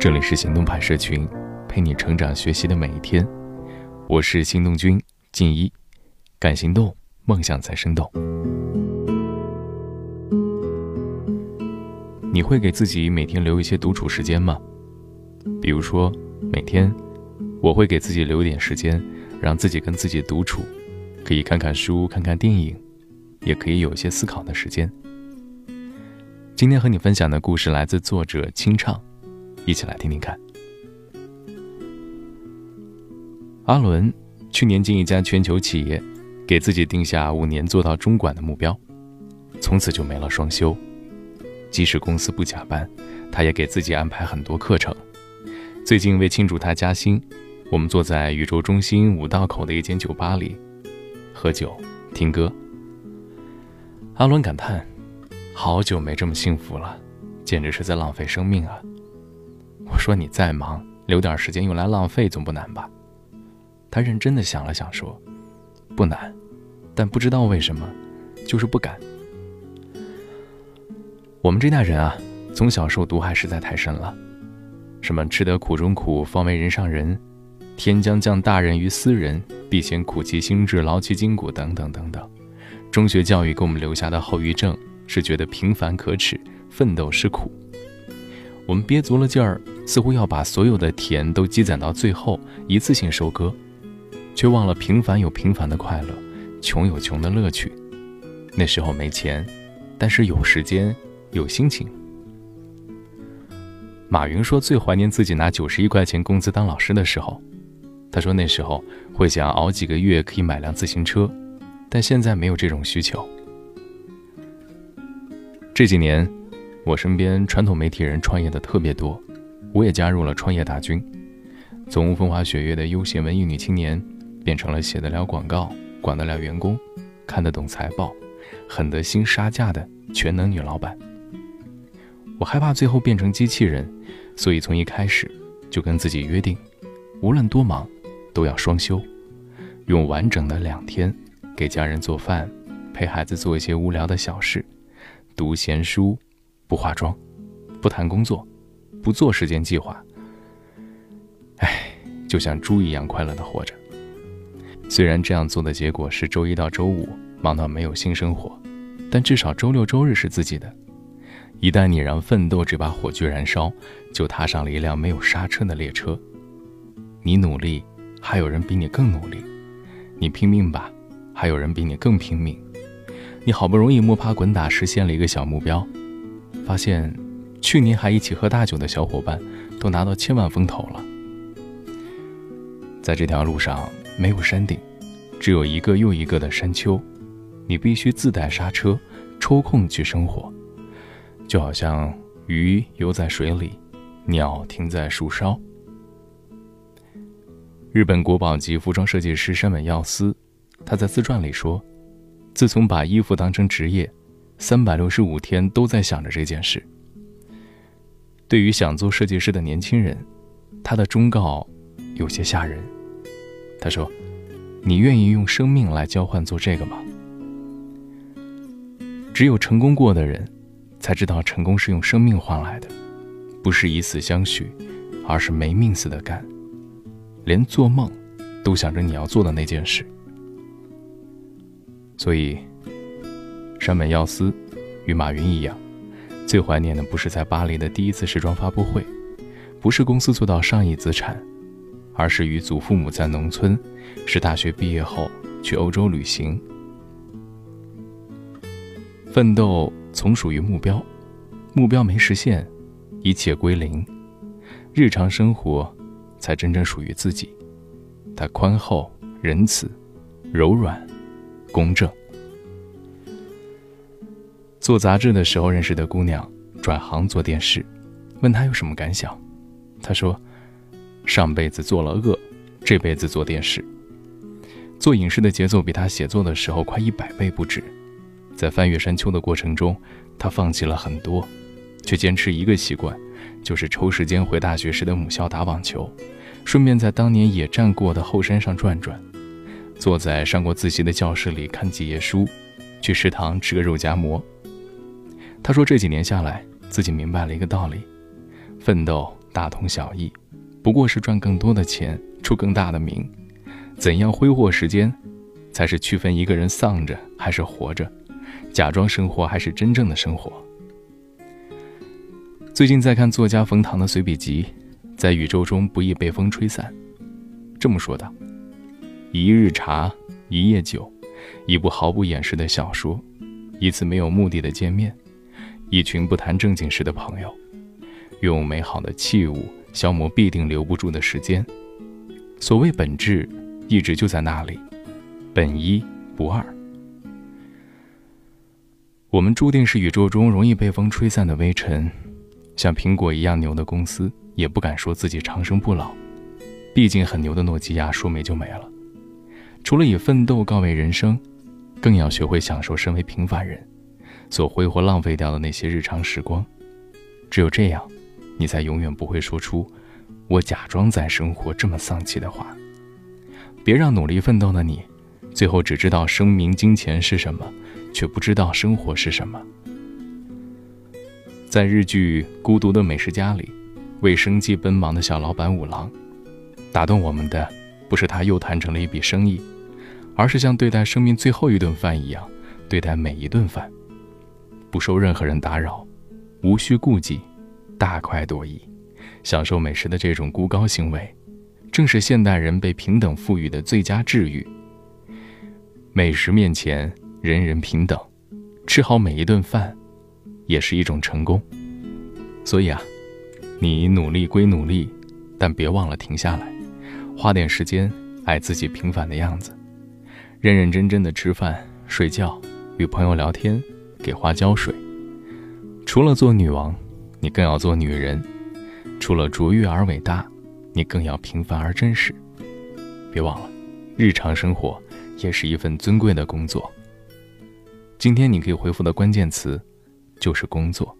这里是行动派社群，陪你成长学习的每一天。我是行动君静一，敢行动，梦想才生动。你会给自己每天留一些独处时间吗？比如说，每天我会给自己留一点时间，让自己跟自己独处，可以看看书、看看电影，也可以有一些思考的时间。今天和你分享的故事来自作者清唱，一起来听听看。阿伦去年进一家全球企业，给自己定下五年做到中管的目标，从此就没了双休。即使公司不加班，他也给自己安排很多课程。最近为庆祝他加薪，我们坐在宇宙中心五道口的一间酒吧里，喝酒听歌。阿伦感叹：“好久没这么幸福了，简直是在浪费生命啊！”说：“你再忙，留点时间用来浪费总不难吧？”他认真的想了想说：“不难，但不知道为什么，就是不敢。我们这代人啊，从小受毒害实在太深了，什么吃得苦中苦，方为人上人，天将降大任于斯人，必先苦其心志，劳其筋骨，等等等等。中学教育给我们留下的后遗症是觉得平凡可耻，奋斗是苦。我们憋足了劲儿，似乎要把所有的甜都积攒到最后，一次性收割。却忘了平凡有平凡的快乐，穷有穷的乐趣。那时候没钱，但是有时间，有心情。马云说最怀念自己拿九十一块钱工资当老师的时候。他说那时候会想熬几个月可以买辆自行车，但现在没有这种需求。这几年，我身边传统媒体人创业的特别多，我也加入了创业大军，从风花雪月的悠闲文艺女青年。变成了写得了广告、管得了员工、看得懂财报、狠得心杀价的全能女老板。我害怕最后变成机器人，所以从一开始就跟自己约定，无论多忙，都要双休，用完整的两天给家人做饭，陪孩子做一些无聊的小事，读闲书，不化妆，不谈工作，不做时间计划。唉，就像猪一样快乐的活着。虽然这样做的结果是周一到周五忙到没有性生活，但至少周六周日是自己的。一旦你让奋斗这把火炬燃烧，就踏上了一辆没有刹车的列车。你努力，还有人比你更努力；你拼命吧，还有人比你更拼命。你好不容易摸爬滚打实现了一个小目标，发现去年还一起喝大酒的小伙伴都拿到千万风投了。在这条路上。没有山顶，只有一个又一个的山丘，你必须自带刹车，抽空去生活。就好像鱼游在水里，鸟停在树梢。日本国宝级服装设计师山本耀司，他在自传里说：“自从把衣服当成职业，三百六十五天都在想着这件事。”对于想做设计师的年轻人，他的忠告有些吓人。他说：“你愿意用生命来交换做这个吗？只有成功过的人，才知道成功是用生命换来的，不是以死相许，而是没命似的干，连做梦都想着你要做的那件事。所以，山本耀司与马云一样，最怀念的不是在巴黎的第一次时装发布会，不是公司做到上亿资产。”而是与祖父母在农村，是大学毕业后去欧洲旅行。奋斗从属于目标，目标没实现，一切归零，日常生活才真正属于自己。他宽厚、仁慈、柔软、公正。做杂志的时候认识的姑娘，转行做电视，问她有什么感想，她说。上辈子做了恶，这辈子做电视。做影视的节奏比他写作的时候快一百倍不止。在翻越山丘的过程中，他放弃了很多，却坚持一个习惯，就是抽时间回大学时的母校打网球，顺便在当年野战过的后山上转转，坐在上过自习的教室里看几页书，去食堂吃个肉夹馍。他说这几年下来，自己明白了一个道理：奋斗。大同小异，不过是赚更多的钱，出更大的名。怎样挥霍时间，才是区分一个人丧着还是活着，假装生活还是真正的生活。最近在看作家冯唐的随笔集，在宇宙中不易被风吹散。这么说道：一日茶，一夜酒，一部毫不掩饰的小说，一次没有目的的见面，一群不谈正经事的朋友，用美好的器物消磨必定留不住的时间。所谓本质。一直就在那里，本一不二。我们注定是宇宙中容易被风吹散的微尘，像苹果一样牛的公司也不敢说自己长生不老，毕竟很牛的诺基亚说没就没了。除了以奋斗告慰人生，更要学会享受身为平凡人所挥霍浪费掉的那些日常时光。只有这样，你才永远不会说出“我假装在生活”这么丧气的话。别让努力奋斗的你，最后只知道声名金钱是什么，却不知道生活是什么。在日剧《孤独的美食家》里，为生计奔忙的小老板五郎，打动我们的不是他又谈成了一笔生意，而是像对待生命最后一顿饭一样对待每一顿饭，不受任何人打扰，无需顾忌，大快朵颐，享受美食的这种孤高行为。正是现代人被平等赋予的最佳治愈。美食面前，人人平等，吃好每一顿饭，也是一种成功。所以啊，你努力归努力，但别忘了停下来，花点时间爱自己平凡的样子，认认真真的吃饭、睡觉，与朋友聊天，给花浇水。除了做女王，你更要做女人。除了卓越而伟大。你更要平凡而真实，别忘了，日常生活也是一份尊贵的工作。今天你可以回复的关键词，就是工作。